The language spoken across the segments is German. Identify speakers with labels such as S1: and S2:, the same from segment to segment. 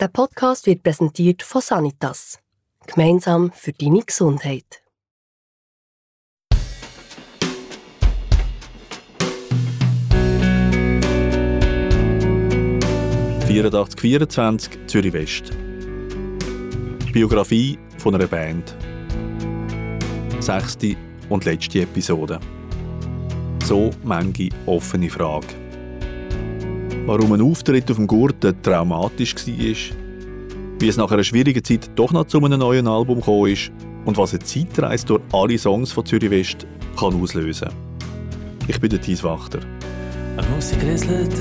S1: Der Podcast wird präsentiert von Sanitas. Gemeinsam für deine Gesundheit.
S2: «8424 Zürich West». Biografie von einer Band. Sechste und letzte Episode. So manche offene Frage. Warum ein Auftritt auf dem Gurten traumatisch war, wie es nach einer schwierigen Zeit doch noch zu einem neuen Album gekommen ist und was eine Zeitreise durch alle Songs von Zürich West kann auslösen Ich bin der Thies Wachter.
S3: Eine Musik rieselt,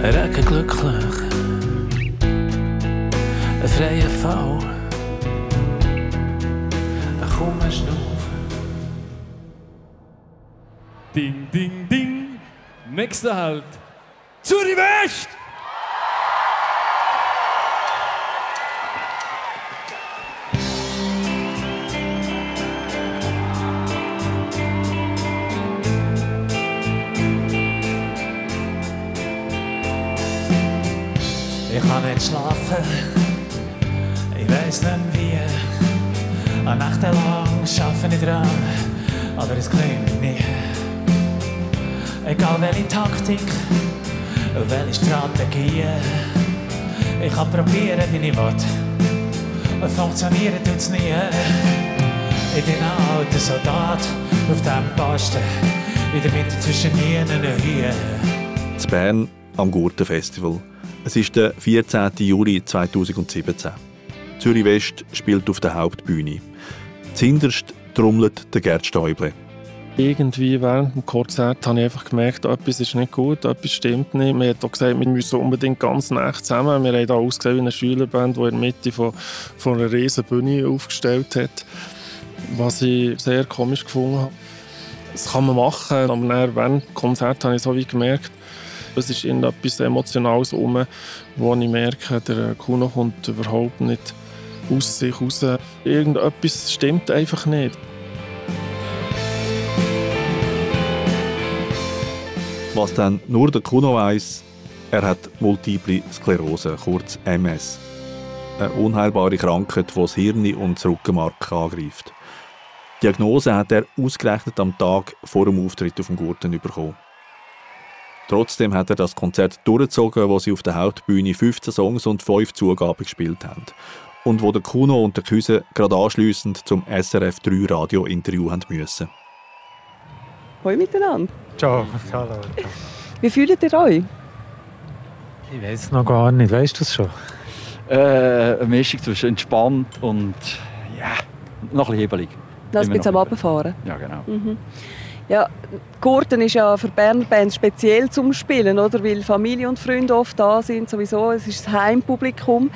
S3: ein Regen glücklich, ein freier Fall, ein Kummer
S4: Ding, ding, ding. Nächster Halt. Zürich West!
S3: Ich kann nicht schlafen, ich weiß nicht wie. Eine Nacht lang arbeite ich dran, aber es klingt nie. Egal welche Taktik, welche Strategie, ich kann probieren, wie ich will. Funktionieren tut's nie. Ich bin ein alter Soldat auf dem Posten, in der Mitte zwischen Nienen und Hühen.
S2: In Bern am Gurtenfestival. Es ist der 14. Juli 2017. Zürich West spielt auf der Hauptbühne. Zinderst trommelt der Gerd Stäuble.
S5: Irgendwie während dem Konzert habe ich einfach gemerkt, etwas ist nicht gut, etwas stimmt nicht. Man hat auch gesagt, wir müssen unbedingt ganz nah zusammen. Wir haben hier ausgesehen wie eine Schülerband, die in der Mitte von, von einer riesen Bühne aufgestellt hat. Was ich sehr komisch gefunden habe. Das kann man machen, aber dann, während dem Konzert habe ich so wie gemerkt, es ist etwas Emotionales rum, wo ich merke, der Kuno kommt überhaupt nicht aus sich raus. Irgendetwas stimmt einfach nicht.
S2: Was dann nur der Kuno weiss, er hat Multiple Sklerose, kurz MS. Eine unheilbare Krankheit, die das Hirn und das Rückenmark angreift. Die Diagnose hat er ausgerechnet am Tag vor dem Auftritt auf dem Gurten bekommen. Trotzdem hat er das Konzert durchgezogen, wo sie auf der Hauptbühne 15 Songs und 5 Zugaben gespielt haben. Und wo der Kuno und der Küse gerade anschliessend zum SRF 3 Radio-Interview haben müssen.
S6: Hallo miteinander.
S7: Ciao, hallo.
S6: Wie fühlt ihr euch?
S7: Ich weiß es noch gar nicht. Weißt du es schon?
S8: Äh, eine Mischung zwischen entspannt und ja, noch ein bisschen hebelig.
S6: Das
S8: Immer
S6: mit am. Abfahren.
S8: Ja, genau.
S6: Mhm. Ja, Gurten ist ja für Berner Bands speziell zum Spielen, oder? Weil Familie und Freunde oft da sind, sowieso. Es ist das Heimpublikum.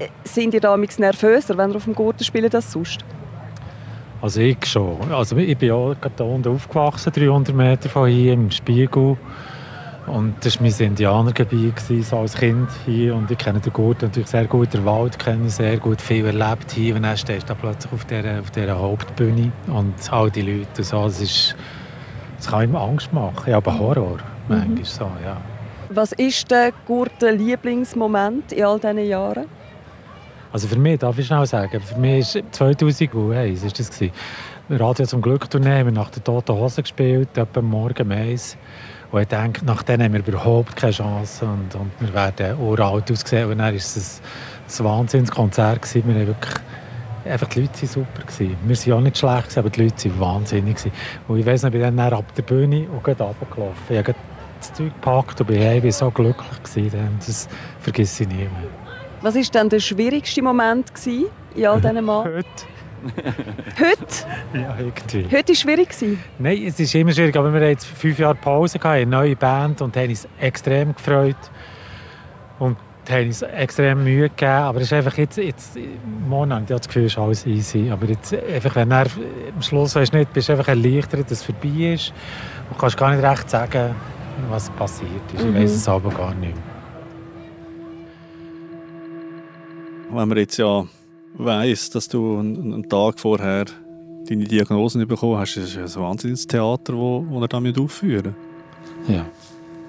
S6: Äh, Sind ihr damals nervöser, wenn ihr auf dem Gurten spielt, als sonst?
S7: Also ich schon. Also ich bin ja gerade unten aufgewachsen, 300 Meter von hier im Spiegel. Und das war mein Indianergebiet so als Kind hier. Und ich kenne den Gurt natürlich sehr gut, den Wald kenne ich sehr gut, viel erlebt hier. Und dann stehst du plötzlich auf dieser, auf dieser Hauptbühne und all die Leute. und So, das, ist, das kann ihm Angst machen. Ja, aber Horror, manchmal so, ja.
S6: Was ist der Gurten Lieblingsmoment in all diesen Jahren?
S7: Also für mich, darf ich schnell sagen, für mich ist 2001 ist das gewesen. Radio zum Glück Tournee nach der Toten Hose gespielt, etwa morgen um. Und ich denke, nach denen haben wir überhaupt keine Chance und, und wir werden uralt aussehen. Und dann war es ein, ein Wahnsinnskonzert. Wir haben wirklich, einfach die Leute waren super. Gewesen. Wir waren auch nicht schlecht, aber die Leute waren wahnsinnig. Gewesen. Und ich weiss noch, ich bin dann ab der Bühne und gerade runtergelaufen. Ich habe das Zeug gepackt und bin, ich war so glücklich. Gewesen. Das vergesse ich nie mehr.
S6: Was war denn der schwierigste Moment in all diesen Mal?
S7: Heute?
S6: Heute?
S7: Ja, irgendwie.
S6: Heute war es schwierig.
S7: Nein, es ist immer schwierig, aber wir haben jetzt fünf Jahre Pause gehabt, eine neue Band und haben uns extrem gefreut und haben uns extrem Mühe gegeben, aber es ist einfach jetzt, jetzt habe ich das Gefühl, es ist alles easy, aber jetzt einfach, wenn er am Schluss weißt nicht, bist du einfach erleichtert, dass es vorbei ist und kannst gar nicht recht sagen, was passiert ist.
S6: Mhm.
S7: Ich weiß es aber gar nicht mehr.
S2: Wenn man jetzt ja weiss, dass du einen, Tag vorher deine Diagnosen bekommen hast, ist es ein wahnsinniges Theater, wo, wo er damit aufführen
S7: Ja.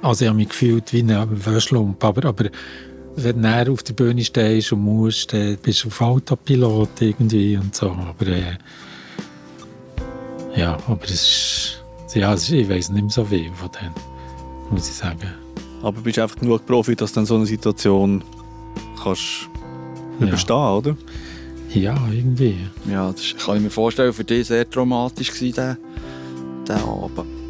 S7: Also ich habe mich gefühlt wie ein Wäschlump, aber, aber wenn du auf der Bühne stehst und musst, dann bist du auf Autopilot irgendwie und so. Aber äh, ja, aber es ist, ja, es ist, ich weiß nicht mehr so viel von denen, muss ich sagen.
S2: Aber bist du einfach genug Profi, dass du dann so eine Situation kannst
S7: Ja.
S2: überstehen, oder?
S7: Ja, irgendwie.
S9: Ja, das kann ich mir vorstellen, für dich sehr traumatisch gewesen, der, der Abend.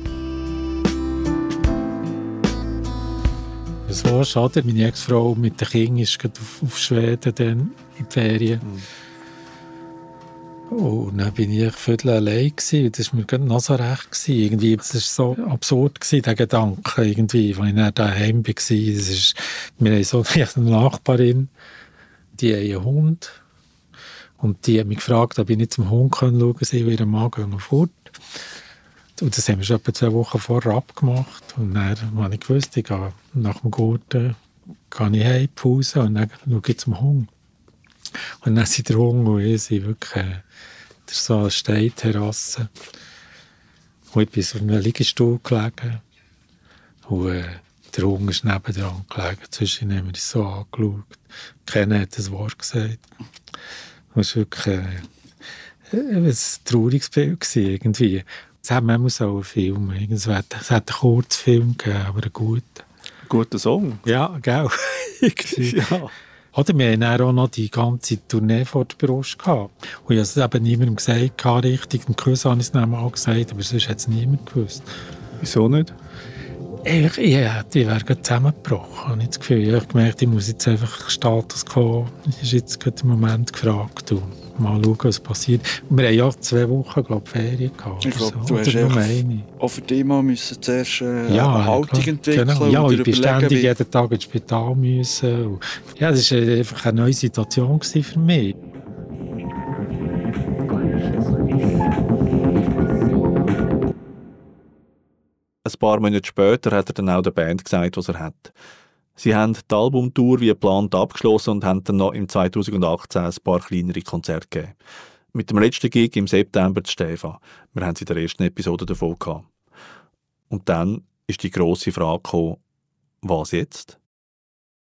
S7: Das war schade. Meine Ex-Frau mit den Kindern ist gerade auf, auf Schweden dann in die Ferien. Und dann bin ich viertel allein gewesen. Das war mir gerade noch so recht gewesen. Irgendwie, es war so absurd gewesen, der Gedanke irgendwie, als ich dann daheim war. Das ist, wir haben so eine Nachbarin, die hat einen Hund. Und die hat mich gefragt, ob ich nicht zum Hund schauen kann. Sie und ihr Mann gehen fort. Und das haben wir schon etwa zwei Wochen vorher abgemacht. Und dann habe ich gewusst, ich gehe nach dem Gurten gehe ich heim, Pause und dann schaue ich zum Hund. Und dann sind der Hund und ich sind wirklich äh, so eine Steinterrasse. Und ich bin auf einem Liegestuhl gelegen. Und äh, der Hund ist nebendran gelegen. Zwischen haben wir uns so angeschaut. Keiner hat ein Wort gesagt. Das war wirklich äh, ein trauriges Bild irgendwie. Es hat manchmal so einen Film. Es hat, es hat einen Kurzfilm gegeben, aber einen guten.
S2: Guter Song.
S7: Ja, gell.
S2: Ja.
S7: Oder wir haben dann auch noch die ganze Tournee vor der Brust gehabt. Und ich habe es eben niemandem gesagt, richtig. Im Kurs habe ich es dann mal gesagt, aber sonst hat es niemand gewusst.
S2: Wieso nicht?
S7: Ich, ja, die wäre gerade zusammengebrochen. habe Ich das Gefühl, ich habe gemerkt, ich muss jetzt einfach Status quo, ist jetzt gerade im Moment gefragt. Und mal schauen, was passiert. Wir haben ja zwei Wochen, glaube ich, Ferien gehabt.
S9: Ich glaube,
S7: so.
S9: du hast auch für dich mal müssen zuerst äh,
S7: Ja,
S9: eine Haltung entwickeln
S7: Genau. Ja, ich bin ständig
S9: wie-
S7: jeden Tag ins Spital müssen. Und Ja, das war einfach eine neue Situation für mich.
S2: Ein paar Monate später hat er dann auch der Band gesagt, was er hat. Sie haben die Albumtour wie geplant abgeschlossen und haben dann noch im 2018 ein paar kleinere Konzerte gegeben. Mit dem letzten Gig im September zu Stefan. Wir haben es in der ersten Episode davon gehabt. Und dann ist die grosse Frage gekommen, was jetzt?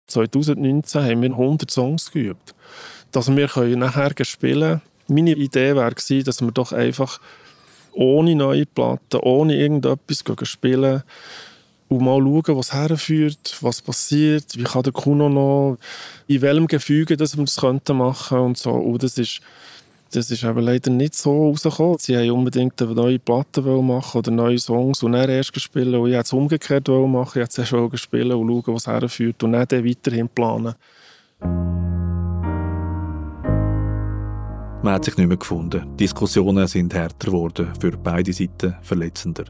S5: 2019 haben wir 100 Songs geübt. Dass wir nachher spielen können. Meine Idee war, dass wir doch einfach ohne neue Platten, ohne irgendetwas spielen und mal schauen, was herführt, was passiert, wie kann der Kuno noch, in welchem Gefüge dass wir das könnten machen und so. Und das ist, das ist aber leider nicht so rausgekommen. Sie haben unbedingt eine neue Platte machen oder neue Songs und dann erst spielen. Und ich wollte es umgekehrt machen. Ich wollte zuerst wollen spielen und schauen, was herführt und dann, dann weiterhin planen.
S2: Man hat sich nicht mehr gefunden. Diskussionen sind härter geworden, für beide Seiten verletzender.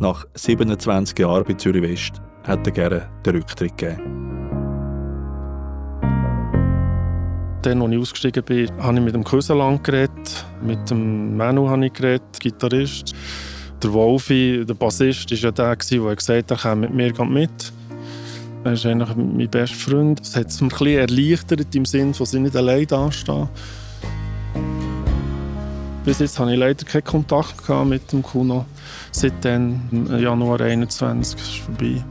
S2: Nach 27 Jahren bei Zürich West hat er gerne den Rücktritt gegeben.
S5: Dann, als ich ausgestiegen bin, habe ich mit dem Köseland geredet, mit dem Manu habe ich geredet, Gitarrist. Der Wolfi, der Bassist, war ja der, der gesagt hat, er komme mit mir mit. Er ist eigentlich mein bester Freund. Das hat es mir ein bisschen erleichtert, im Sinne, dass ich nicht allein dastehe. Bis jetzt hatte ich leider keinen Kontakt mit dem Kuno. Seitdem, im Januar 21, ist es vorbei.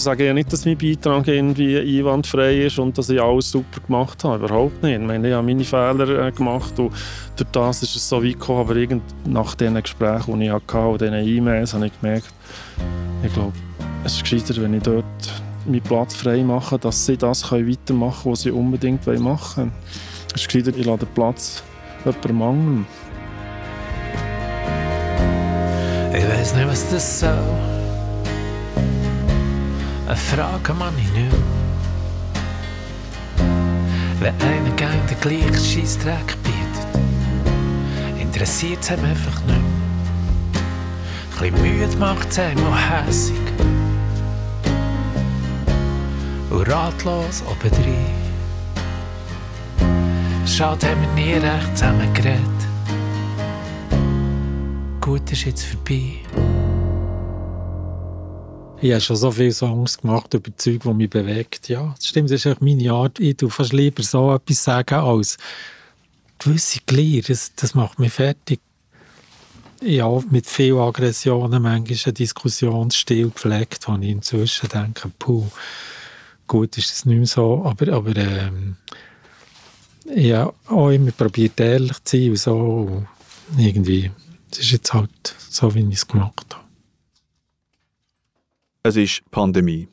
S5: Ich sage ja nicht, dass mein Beitrag irgendwie einwandfrei ist und dass ich alles super gemacht habe. Überhaupt nicht. Ich meine, ich habe meine Fehler äh, gemacht und durch das ist es so weit gekommen. Aber irgend nach diesen Gesprächen, die ich hatte und diesen E-Mails, habe ich gemerkt, ich glaube, es ist gescheiter, wenn ich dort meinen Platz frei mache, dass sie das weitermachen können, was sie unbedingt machen wollen. Es ist gescheiter, ich lasse den Platz jemandem mangeln.
S3: Ich weiß nicht, was das soll. Frage man ich nicht mehr. Wenn einer gerne den gleichen Scheissdreck bietet, interessiert es einem einfach nicht mehr. Ein bisschen müde macht es einem auch hässig. Und ratlos obendrein. Schade, haben wir nie recht zusammen geredet. Gut ist jetzt vorbei.
S7: Ich habe schon so viele Songs gemacht über Zeug, die mich bewegt. Ja, das stimmt, das ist echt meine Art. Ich tue fast lieber so etwas sagen, als gewisse Glieder, das, das macht mich fertig. Ja, mit viel Aggressionen manchmal ein Diskussionsstil gepflegt, wo ich inzwischen denke, puh, gut ist es nicht mehr so, aber, aber ähm, ja, auch immer probiert ehrlich zu sein und so irgendwie, das ist jetzt halt so, wie ich es gemacht habe.
S2: Es ist Pandemie.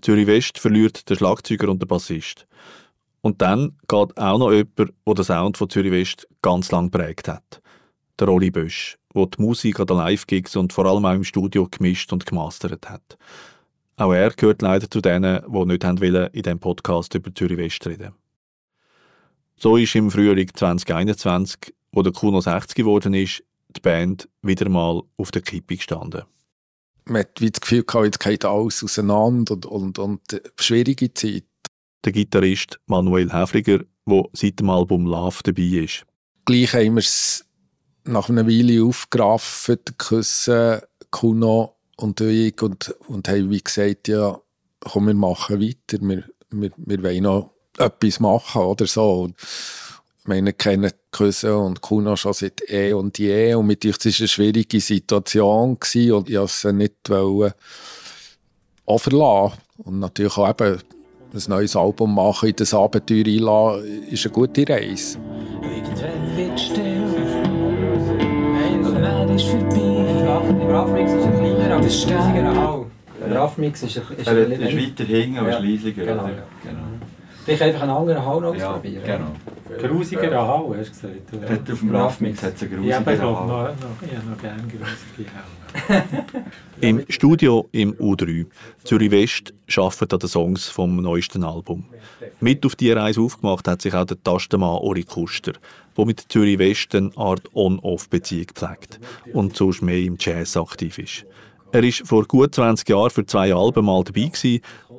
S2: Zürich West verliert den Schlagzeuger und den Bassist. Und dann geht auch noch jemand, der den Sound von Zürich West ganz lang prägt hat. Der Rolli Bösch, der die Musik an den Live-Gigs und vor allem auch im Studio gemischt und gemastert hat. Auch er gehört leider zu denen, die nicht haben wollen, in diesem Podcast über Zürich West reden. So ist im Frühling 2021, wo der Kuno 60 geworden ist, die Band wieder mal auf der Kippe gestanden.
S10: Man hat wie das Gefühl gehabt, jetzt geht alles auseinander und, und, und schwierige Zeit
S2: der Gitarrist Manuel Häfliger, der seit dem Album Love dabei ist.
S10: Gleich haben wir es nach einer Weile aufgegriffen, Küssen, Kuno und ich, und, und haben wie gesagt, ja, komm, wir machen weiter, wir, wir, wir wollen noch etwas machen oder so. Und meine kennen Küsse und Kuno schon seit eh und je und mit euch war es eine schwierige Situation gewesen und ich wollte sie nicht wollen, auch verlassen. Und natürlich auch eben ein neues Album machen, in das Abenteuer einlassen, ist eine gute Reise. Irgendwann wird still und dann ist vorbei. Der Raffmix ist ein kleiner, aber stärker auch. Der Raffmix ist,
S9: ist, ist, ist weiter hinten, aber ja. ist leisiger. Genau. genau.
S10: Vielleicht einfach einen anderen Hall noch ja, probieren.
S9: genau.
S7: Grusiger Hall, hast du gesagt.
S9: Hat auf dem Raffmix hat es einen grusiger.
S7: Ja, noch, noch, ich habe noch gerne grusige
S2: Hall. Im Studio im U3 Zürich West arbeitet an den Songs vom neuesten Album. Mit auf diese Reise aufgemacht hat sich auch der Tastenmann Ori Kuster, der mit Zürich West eine Art On-Off-Beziehung pflegt und sonst mehr im Jazz aktiv ist. Er war vor gut 20 Jahren für zwei Alben mal dabei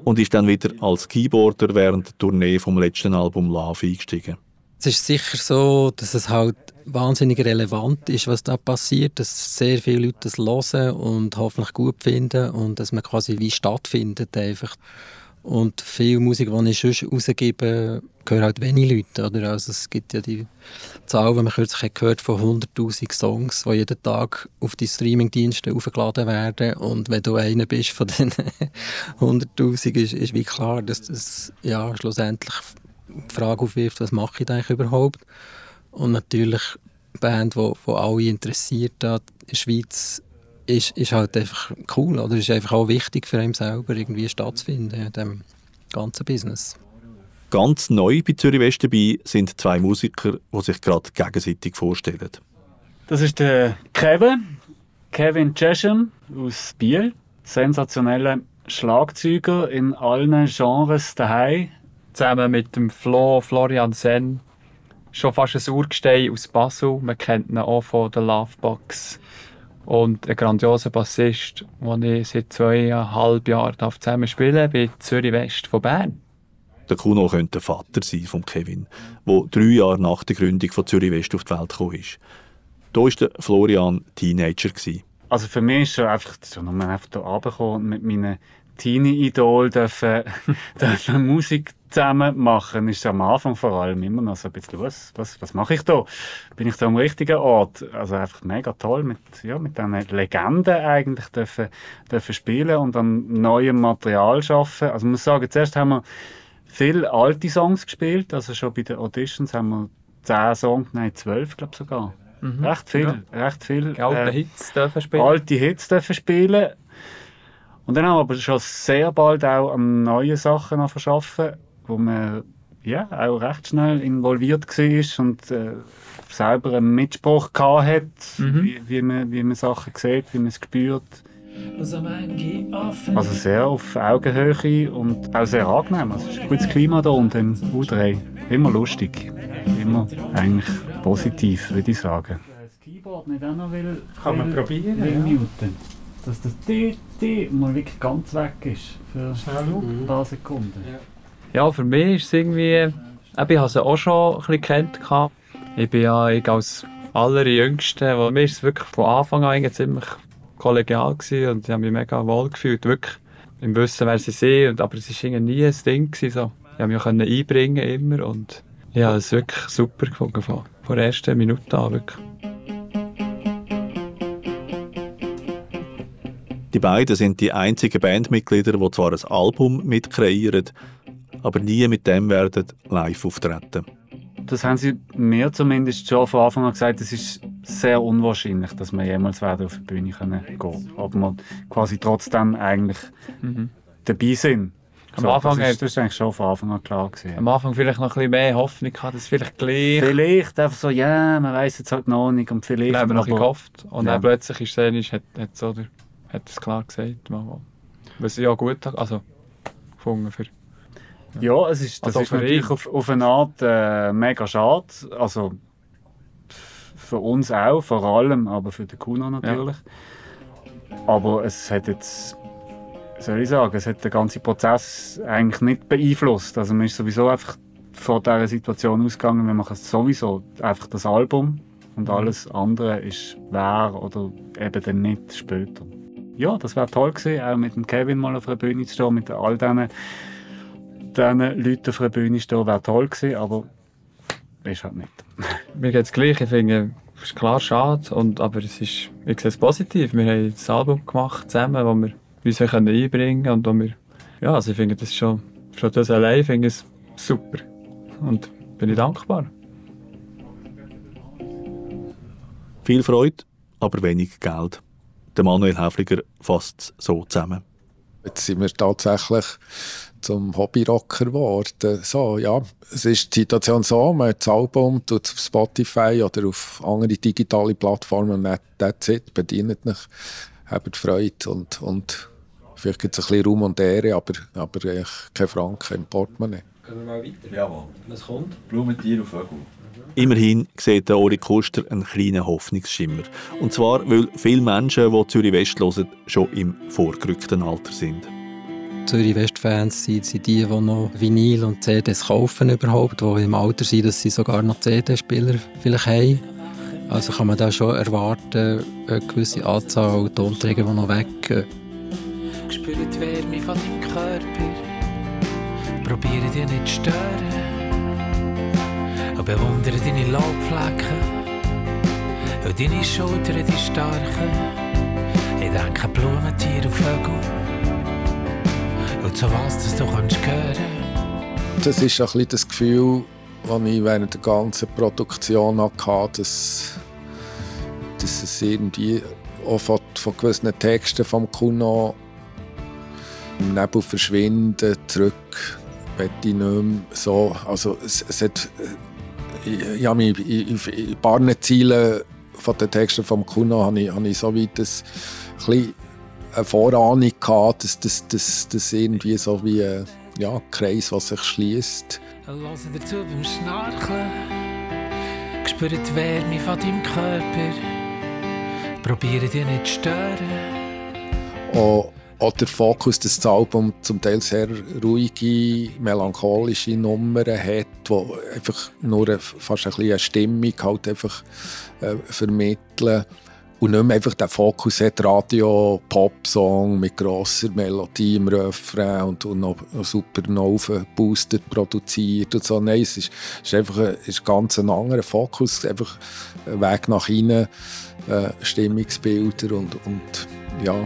S2: und ist dann wieder als Keyboarder während der Tournee vom letzten Album Love eingestiegen.
S11: Es ist sicher so, dass es halt wahnsinnig relevant ist, was da passiert, dass sehr viele Leute das hören und hoffentlich gut finden und dass man quasi wie stattfindet einfach. Und viel Musik, die ich sonst rausgebe, hören halt wenige Leute. Oder? Also es gibt ja die Zahl, die man kürzlich gehört von 100'000 Songs, die jeden Tag auf die Streamingdienste aufgeladen werden. Und wenn du einer bist von diesen 100'000, ist, ist wie klar, dass das ja, schlussendlich die Frage aufwirft, was mache ich eigentlich überhaupt? Und natürlich eine Band, die, die alle interessiert hat, in der Schweiz, ist, ist halt einfach cool. Oder ist einfach auch wichtig für einen selber, irgendwie stattzufinden in diesem ganzen Business.
S2: Ganz neu bei Zürich West dabei sind zwei Musiker, die sich gerade gegenseitig vorstellen.
S12: Das ist der Kevin, Kevin Chesham aus Biel. Sensationeller Schlagzeuger in allen Genres daheim. Zusammen mit dem Flo, Florian Sen. Schon fast ein Urgestein aus Basel. Man kennt ihn auch von der Lovebox. Und ein grandioser Bassist, den ich seit zweieinhalb Jahren zusammen spielen bei Zürich West von Bern.
S2: Der Kuno könnte der Vater sein von Kevin, der drei Jahre nach der Gründung von Zürich West auf die Welt gekommen ist. Da war der Florian Teenager.
S12: Also für mich ist es einfach, so, man einfach hier und mit meinen Teenie-Idol dürfen, dürfen Musik zusammen machen, ist am Anfang vor allem immer noch so ein bisschen, was, was, was mache ich da? Bin ich da am richtigen Ort? Also einfach mega toll, mit, ja, mit diesen Legenden eigentlich dürfen, dürfen spielen und an neuem Material arbeiten. Also ich muss sagen, zuerst haben wir viele alte Songs gespielt, also schon bei den Auditions haben wir zehn Songs, nein, zwölf, glaube ich sogar. Mhm. Recht viel, ja. recht viel.
S11: Alte äh, Hits dürfen spielen.
S12: Alte Hits dürfen spielen. Und dann haben wir aber schon sehr bald auch an neuen Sachen arbeiten, wo man ja, auch recht schnell involviert war und äh, selber einen Mitspruch hatte, mhm. wie, wie, man, wie man Sachen sieht, wie man es spürt. Also sehr auf Augenhöhe und auch sehr angenehm. Also es ist ein gutes Klima hier unten im U3. Immer lustig. Immer eigentlich positiv, würde ich sagen. Das Keyboard nicht auch noch will,
S11: Kann man probieren. Will
S12: muten. Dass das T, T mal wirklich ganz weg ist. Für ein paar Sekunden.
S11: Ja. Ja, für mich ist es irgendwie... Ich habe es auch schon ein bisschen kennt. Ich bin ja ich als allerjüngste. Mir ist es wirklich von Anfang an ziemlich kollegial und ich habe mich mega wohl gefühlt, wirklich. Im Wissen, wer sie sind, aber es war nie ein Ding. Gewesen, so. Ich konnte mich auch einbringen immer und
S13: Ja, es ist wirklich super gefunden von, von der ersten Minute an. Wirklich.
S2: Die beiden sind die einzigen Bandmitglieder, die zwar ein Album mitkreieren, aber nie mit dem werden live auftreten.
S12: Das haben sie mir zumindest schon von Anfang an gesagt, es ist sehr unwahrscheinlich, dass wir jemals werden auf die Bühne können gehen können. Aber wir quasi trotzdem eigentlich
S13: Mhm.
S12: dabei sind.
S13: Am
S12: So,
S13: Anfang
S12: das, ist, das ist eigentlich schon von Anfang an klar gewesen.
S13: Am Anfang vielleicht noch ein bisschen mehr Hoffnung gehabt, dass vielleicht gleich...
S12: Vielleicht einfach so, ja, man weiß jetzt halt noch nicht und vielleicht...
S13: Wir haben noch ein bisschen
S12: aber-
S13: gehofft. Und
S12: Ja.
S13: dann plötzlich ist es ist, hat, hat, so hat es klar gesagt. Was ich ja gut also gefunden für...
S12: Ja, es ist, das
S13: Also
S12: ist natürlich auf, auf eine Art äh, mega schade. Also für uns auch, vor allem, aber für den Kuno natürlich. Aber es hat jetzt, soll ich sagen, es hat den ganzen Prozess eigentlich nicht beeinflusst. Also man ist sowieso einfach von dieser Situation ausgegangen, wir machen sowieso einfach das Album und alles andere ist wer oder eben dann nicht später. Ja, das wäre toll gewesen, auch mit dem Kevin mal auf der Bühne zu stehen, mit all diesen diesen Leuten auf der Bühne stehen, wäre toll gewesen, aber ist halt nicht.
S13: Mir geht es gleich. Ich finde, es ist klar schade, und, aber es ist, ich sehe es positiv. Wir haben das Album gemacht zusammen, wo wir uns einbringen können und wo wir, ja, also ich finde das schon, schon das allein finde ich super. Und bin ich dankbar.
S2: Viel Freude, aber wenig Geld. Der Manuel Häfliger fasst es so zusammen.
S10: Jetzt sind wir tatsächlich zum Hobbyrocker geworden. So, ja, es ist die Situation so, man hat das Album, tut es auf Spotify oder auf andere digitale Plattformen und that- that's it, bedient nicht, habt Freude und, und vielleicht gibt es ein bisschen Raum und Ehre, aber, aber echt kein Franken im Portemonnaie.
S11: Gehen wir mal weiter?
S4: Jawohl.
S11: Was kommt?
S4: Blumentier und Vögel.
S2: Immerhin sieht der Ori Koster einen kleinen Hoffnungsschimmer. Und zwar, weil viele Menschen, die Zürich West hören, schon im vorgerückten Alter sind.
S11: Zürich West-Fans sind, sind die, die noch Vinyl und CDs kaufen überhaupt, die im Alter sind, dass sie sogar noch CD-Spieler vielleicht haben. Also kann man da schon erwarten, eine gewisse Anzahl Tonträger, die noch weg äh,
S3: Spüre die Wärme von deinem Körper. Probiere dich nicht zu stören. Und bewundere deine Laubflecken. Und deine Schultern, die starken. Ich denke Blumentier und Vögel. Und so was, das du kannst hören.
S10: Das ist ein bisschen das Gefühl, das ich während der ganzen Produktion hatte, dass, dass es irgendwie auch von, von gewissen Texten vom Kuno im Nebel verschwinden, zurück möchte ich nicht mehr so. Also es, es hat, ich, ich habe mich in, in, in ein paar Zielen von den Texten vom Kuno habe ich, habe ich so weit das, ein eine Vorahnung gehabt, dass das, das, das irgendwie so wie ein ja, Kreis, was sich schließt.
S3: Höre dazu beim Schnarchen. Spüre die Wärme von deinem Körper. Probiere dich nicht zu stören.
S10: Auch, auch der Fokus, dass das Album zum Teil sehr ruhige, melancholische Nummern hat, wo einfach nur eine, fast ein eine Stimmung halt einfach äh, vermitteln. Und nicht mehr einfach den Fokus hat, Radio-Pop-Song mit grosser Melodie im Refrain und, und noch, super boosted produziert und so. Nein, es ist, ist einfach ein, ist ganz ein anderer Fokus, einfach ein Weg nach innen, äh, Stimmungsbilder und, und ja,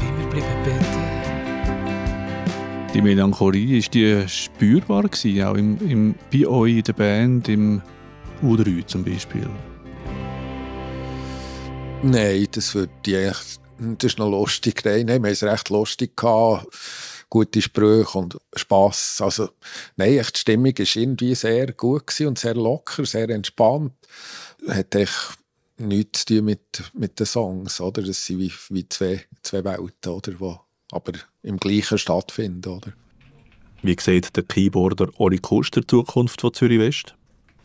S3: Bei mir bleiben bitte.
S2: Die Melancholie, ist die spürbar gewesen, auch im, im, bei euch in der Band, im U3 zum Beispiel?
S10: Nein, das würde ich das ist noch lustig. Nein, nein, wir haben es recht lustig gehabt. Gute Sprüche und Spass. Also, nein, echt, die Stimmung war irgendwie sehr gut und sehr locker, sehr entspannt. Hat echt nichts zu tun mit, mit den Songs, oder? Das sind wie, wie zwei, zwei Welten, oder? Die aber im Gleichen stattfinden, oder?
S2: Wie sieht der Keyboarder Ori Koster die Zukunft von Zürich West?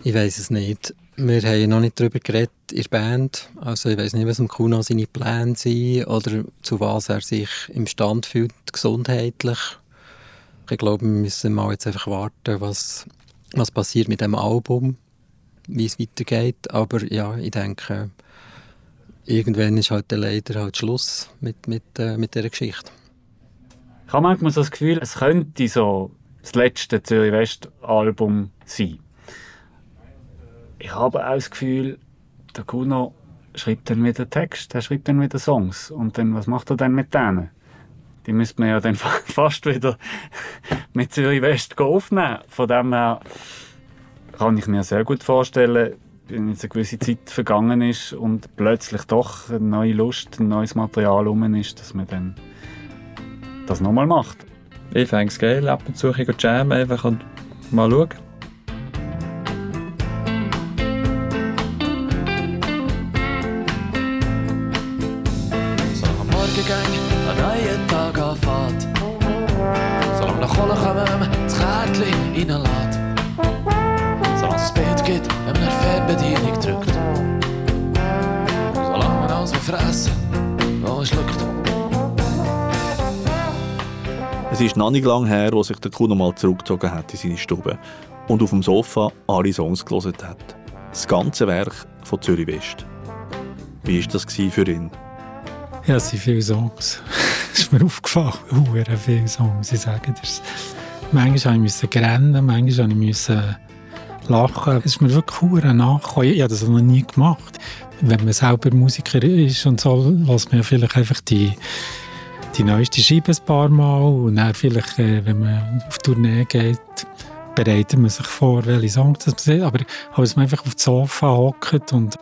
S11: Ich weiß es nicht. Wir haben noch nicht darüber geredet in der Band. Also ich weiß nicht, was im Kuno seine Pläne sind oder zu was er sich im Stand fühlt, gesundheitlich. Ich glaube, wir müssen mal jetzt einfach warten, was, was passiert mit dem Album, wie es weitergeht. Aber ja, ich denke, irgendwann ist halt leider halt Schluss mit, mit, äh, mit dieser Geschichte.
S12: Ich habe manchmal so das Gefühl, es könnte so das letzte Zürich West Album sein. Ich habe auch das Gefühl, der Kuno schreibt dann wieder Text, er schreibt dann wieder Songs. Und dann, was macht er dann mit denen? Die müsste man ja dann fast wieder mit Zürich West aufnehmen. Von dem her kann ich mir sehr gut vorstellen, wenn jetzt eine gewisse Zeit vergangen ist und plötzlich doch eine neue Lust, ein neues Material rum ist, dass man dann das nochmal macht.
S13: Ich fände es geil, ab und zu ein jammen einfach und mal schauen.
S4: Tag anfängt. Solange nach Kohle kommen, das Kärtchen reinlässt. Gibt, wenn man eine Fernbedienung drückt. Solange man alles fressen, wo man schluckt.
S2: Es ist noch nicht lange her, wo sich der Kuno mal zurückgezogen hat in seine Stube und auf dem Sofa alle Songs gelesen hat. Das ganze Werk von Zürich West. Wie war das für ihn?
S7: Ja, es sind viele Songs. Es ist mir aufgefallen, hure viele Songs. Ich sage das. Manchmal musste ich rennen, manchmal musste ich lachen. Es ist mir wirklich hure nachgekommen. Ich habe das noch nie gemacht. Wenn man selber Musiker ist und so, lässt man vielleicht einfach die, die neueste Scheibe ein paar Mal und dann vielleicht, äh, wenn man auf Tournee geht, bereitet man sich vor, welche Songs man sieht. Aber als man einfach auf dem Sofa hockt und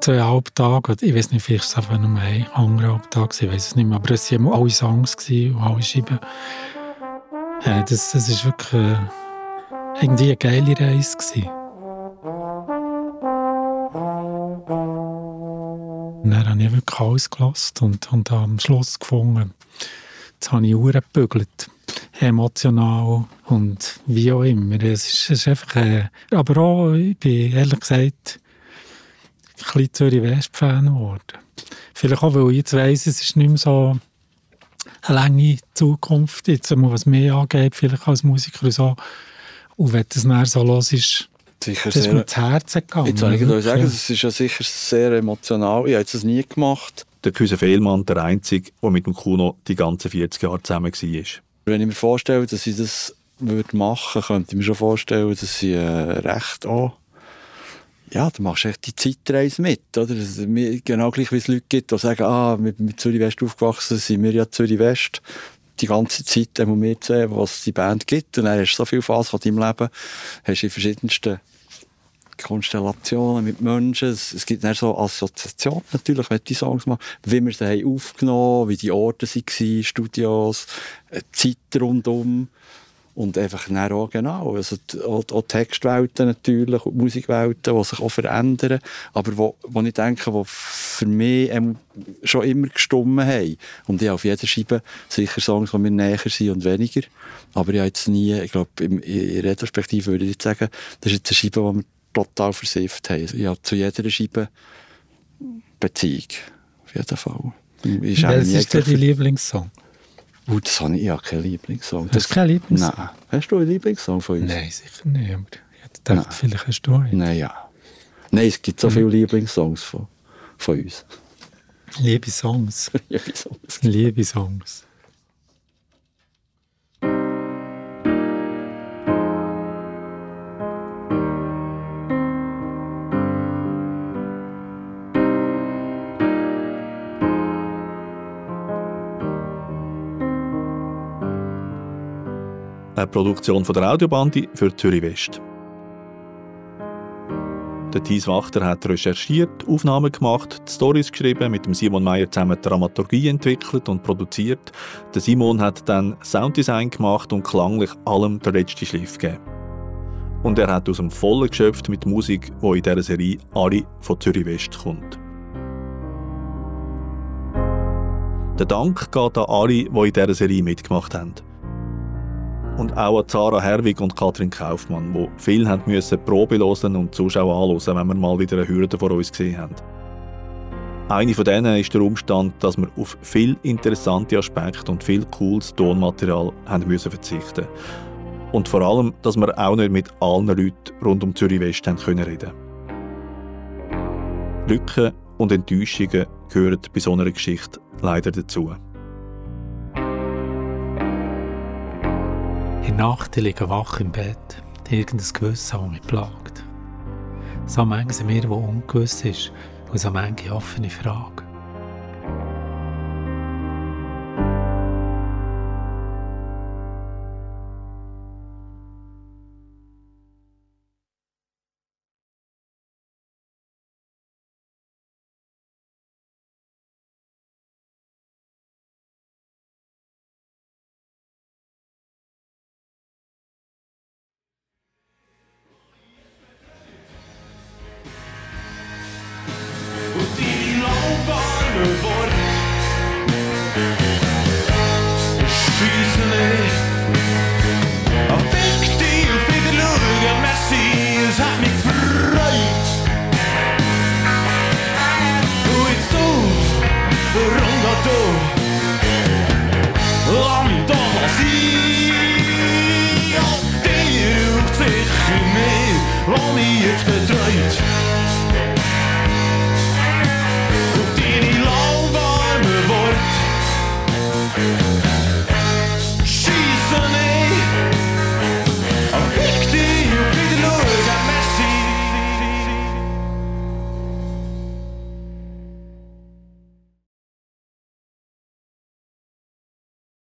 S7: zweieinhalb Tage, oder ich weiß nicht, vielleicht war es einfach nur ein anderthalb Tage, ich weiß es nicht mehr, aber es waren alle Songs und alle Scheiben. Ja, das, das ist wirklich äh, irgendwie eine geile Reise dann habe ich wirklich alles gelassen und, und am Schluss gefunden, jetzt habe ich Uhren gebügelt. Emotional und wie auch immer. Es ist, es ist einfach, äh, aber auch, ich bin ehrlich gesagt, ein bisschen Zürich-West-Fan geworden. Vielleicht auch, weil ich jetzt weiss, es ist nicht mehr so eine lange Zukunft, jetzt was mehr angeht, vielleicht als Musiker so. Und wenn das dann so los ist,
S8: Sicher
S7: das ist mir das Herz gegangen.
S8: Jetzt soll ich euch sagen, es ist ja sicher sehr emotional. Ich habe das nie gemacht.
S2: Der Küse Fehlmann, der Einzige, der mit dem Kuno die ganzen 40 Jahre zusammen war.
S8: Wenn ich mir vorstelle, dass ich das würde machen, könnte ich mir schon vorstellen, dass ich äh, recht auch ja, du machst echt die Zeitreise mit, oder? Genau gleich, wie es Leute gibt, die sagen, ah, mit, mit Zürich West aufgewachsen sind wir ja Zürich West. Die ganze Zeit haben wir sehen, was es die Band gibt. Und dann hast du so viel Spaß von deinem Leben. Hast in verschiedensten Konstellationen mit Menschen. Es, gibt dann so Assoziationen natürlich, wenn die Songs machst, wie wir sie haben aufgenommen wie die Orte waren, Studios, äh, die Zeit rundum. Und einfach dann auch genau, also die- auch, auch Textwelten natürlich und Musikwelten, die sich auch verändern, aber wo, wo ich denke, die für mich ähm, schon immer gestummen haben. Und ich habe auf jeder Scheibe sicher Songs, die mir näher sind und weniger. Aber ich habe jetzt nie, ich glaube, in, in Retrospektive würde ich jetzt sagen, das ist jetzt eine Scheibe, die wir total versifft haben. Ich habe zu jeder Scheibe Beziehung. Auf jeden Fall.
S7: Welches ist denn dein Lieblingssong?
S8: Uh, das habe ich, habe keinen Lieblingssong.
S7: Hast du keinen Lieblingssong?
S8: Nein. Hast du einen Lieblingssong von uns?
S7: Nein, sicher nicht. Aber ich dachte, vielleicht hast du einen.
S8: Nein, ja. Nein, es gibt so
S7: Mhm.
S8: viele Lieblingssongs von, von uns.
S7: Liebe Songs.
S8: Liebe Songs.
S7: Liebe Songs.
S2: Eine Produktion von der Audiobandi für Zürich West. Der Thies Wachter hat recherchiert, Aufnahmen gemacht, Stories geschrieben, mit dem Simon Meyer zusammen Dramaturgie entwickelt und produziert. Der Simon hat dann Sounddesign gemacht und klanglich allem den letzten Schliff gegeben. Und er hat aus dem Vollen geschöpft mit Musik, die in dieser Serie alle von Zürich West kommt. Der Dank geht an alle, die in dieser Serie mitgemacht haben. Und auch an Zara Herwig und Katrin Kaufmann, die viel haben müssen Probe hören und Zuschauer anschauen, wenn wir mal wieder eine Hürde vor uns gesehen haben. Eine von denen ist der Umstand, dass wir auf viel interessante Aspekte und viel cooles Tonmaterial haben müssen verzichten Und vor allem, dass wir auch nicht mit allen Leuten rund um Zürich West haben können reden. Lücken und Enttäuschungen gehören bei so einer Geschichte leider dazu.
S7: In Nacht liege wach im Bett, irgendein Gewissen, das mich plagt. So manchmal sind mir, wo ungewiss ist, und so manche offene Frage.